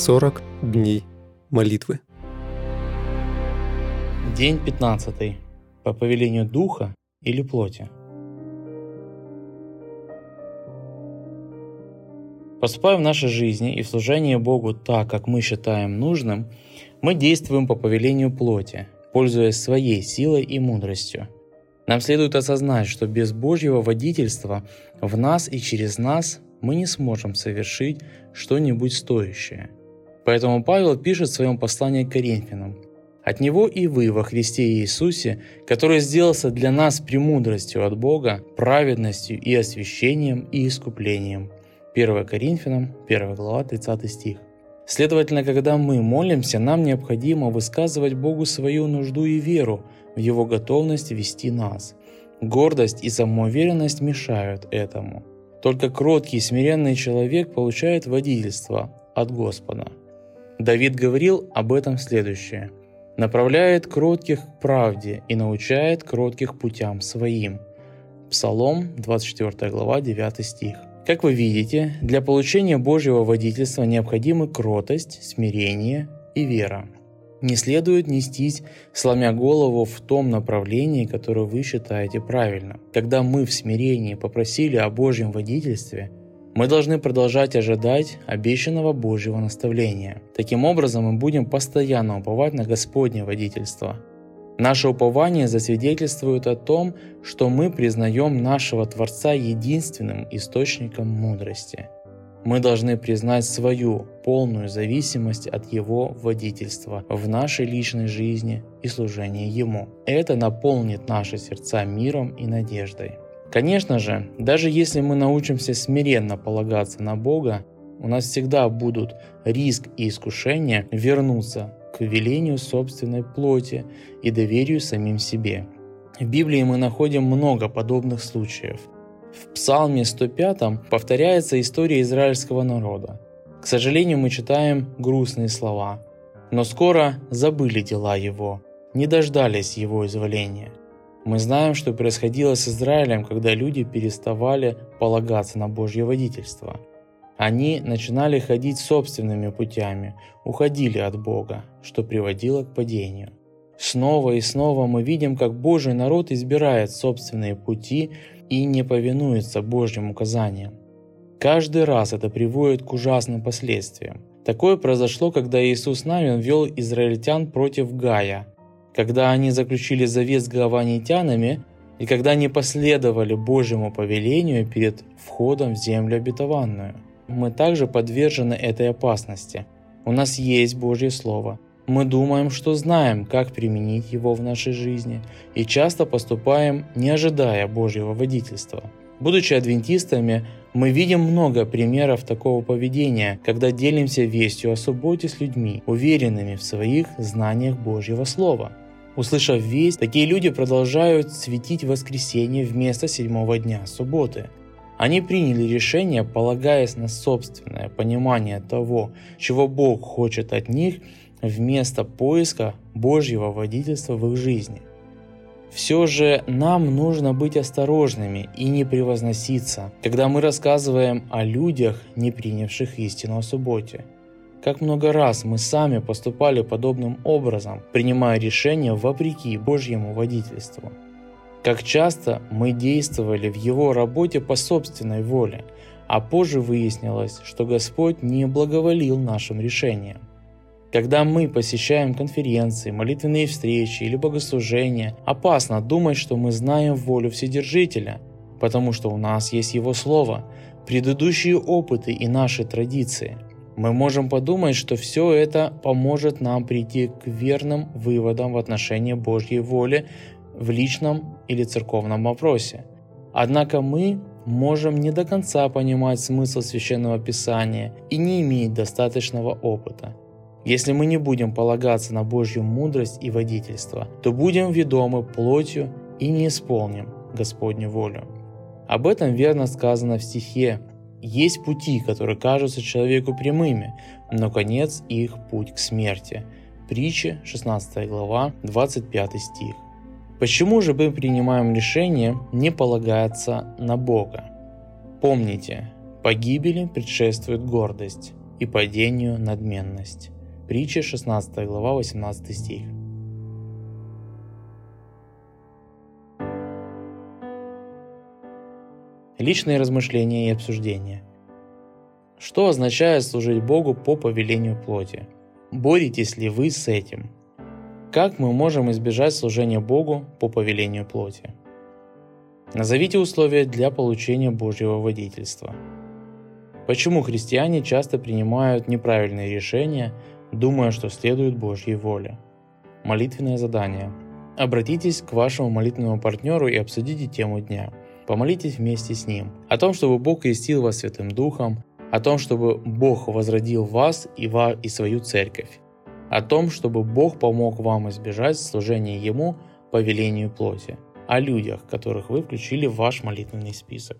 40 дней молитвы. День 15. По повелению духа или плоти. Поступая в нашей жизни и в служении Богу так, как мы считаем нужным, мы действуем по повелению плоти, пользуясь своей силой и мудростью. Нам следует осознать, что без Божьего водительства в нас и через нас мы не сможем совершить что-нибудь стоящее. Поэтому Павел пишет в своем послании к Коринфянам. «От Него и вы во Христе Иисусе, который сделался для нас премудростью от Бога, праведностью и освящением и искуплением». 1 Коринфянам, 1 глава, 30 стих. Следовательно, когда мы молимся, нам необходимо высказывать Богу свою нужду и веру в Его готовность вести нас. Гордость и самоуверенность мешают этому. Только кроткий и смиренный человек получает водительство от Господа. Давид говорил об этом следующее. «Направляет кротких к правде и научает кротких путям своим». Псалом, 24 глава, 9 стих. Как вы видите, для получения Божьего водительства необходимы кротость, смирение и вера. Не следует нестись, сломя голову в том направлении, которое вы считаете правильным. Когда мы в смирении попросили о Божьем водительстве, мы должны продолжать ожидать обещанного Божьего наставления. Таким образом, мы будем постоянно уповать на Господне водительство. Наше упование засвидетельствует о том, что мы признаем нашего Творца единственным источником мудрости – мы должны признать свою полную зависимость от Его водительства в нашей личной жизни и служении Ему. Это наполнит наши сердца миром и надеждой. Конечно же, даже если мы научимся смиренно полагаться на Бога, у нас всегда будут риск и искушение вернуться к велению собственной плоти и доверию самим себе. В Библии мы находим много подобных случаев – в Псалме 105 повторяется история израильского народа. К сожалению, мы читаем грустные слова. Но скоро забыли дела его, не дождались его изволения. Мы знаем, что происходило с Израилем, когда люди переставали полагаться на Божье водительство. Они начинали ходить собственными путями, уходили от Бога, что приводило к падению. Снова и снова мы видим, как Божий народ избирает собственные пути и не повинуется Божьим указаниям. Каждый раз это приводит к ужасным последствиям. Такое произошло, когда Иисус Навин вел израильтян против Гая, когда они заключили завет с гаванитянами и когда не последовали Божьему повелению перед входом в землю обетованную. Мы также подвержены этой опасности. У нас есть Божье Слово – мы думаем, что знаем, как применить его в нашей жизни, и часто поступаем, не ожидая Божьего водительства. Будучи адвентистами, мы видим много примеров такого поведения, когда делимся вестью о субботе с людьми, уверенными в своих знаниях Божьего Слова. Услышав весть, такие люди продолжают светить воскресенье вместо седьмого дня субботы. Они приняли решение, полагаясь на собственное понимание того, чего Бог хочет от них – вместо поиска Божьего водительства в их жизни. Все же нам нужно быть осторожными и не превозноситься, когда мы рассказываем о людях, не принявших истину о субботе. Как много раз мы сами поступали подобным образом, принимая решения вопреки Божьему водительству. Как часто мы действовали в Его работе по собственной воле, а позже выяснилось, что Господь не благоволил нашим решениям. Когда мы посещаем конференции, молитвенные встречи или богослужения, опасно думать, что мы знаем волю Вседержителя, потому что у нас есть Его Слово, предыдущие опыты и наши традиции. Мы можем подумать, что все это поможет нам прийти к верным выводам в отношении Божьей воли в личном или церковном вопросе. Однако мы можем не до конца понимать смысл священного писания и не иметь достаточного опыта. Если мы не будем полагаться на Божью мудрость и водительство, то будем ведомы плотью и не исполним Господню волю. Об этом верно сказано в стихе «Есть пути, которые кажутся человеку прямыми, но конец их путь к смерти». Притча, 16 глава, 25 стих. Почему же мы принимаем решение не полагаться на Бога? Помните, погибели предшествует гордость. и падению надменность. Притча 16 глава 18 стих. Личные размышления и обсуждения. Что означает служить Богу по повелению плоти? Боретесь ли вы с этим? Как мы можем избежать служения Богу по повелению плоти? Назовите условия для получения Божьего водительства. Почему христиане часто принимают неправильные решения, думая, что следуют Божьей воле? Молитвенное задание. Обратитесь к вашему молитвенному партнеру и обсудите тему дня – Помолитесь вместе с Ним. О том, чтобы Бог крестил вас Святым Духом, о том, чтобы Бог возродил вас и, ва и свою церковь, о том, чтобы Бог помог вам избежать служения Ему по велению плоти, о людях, которых вы включили в ваш молитвенный список.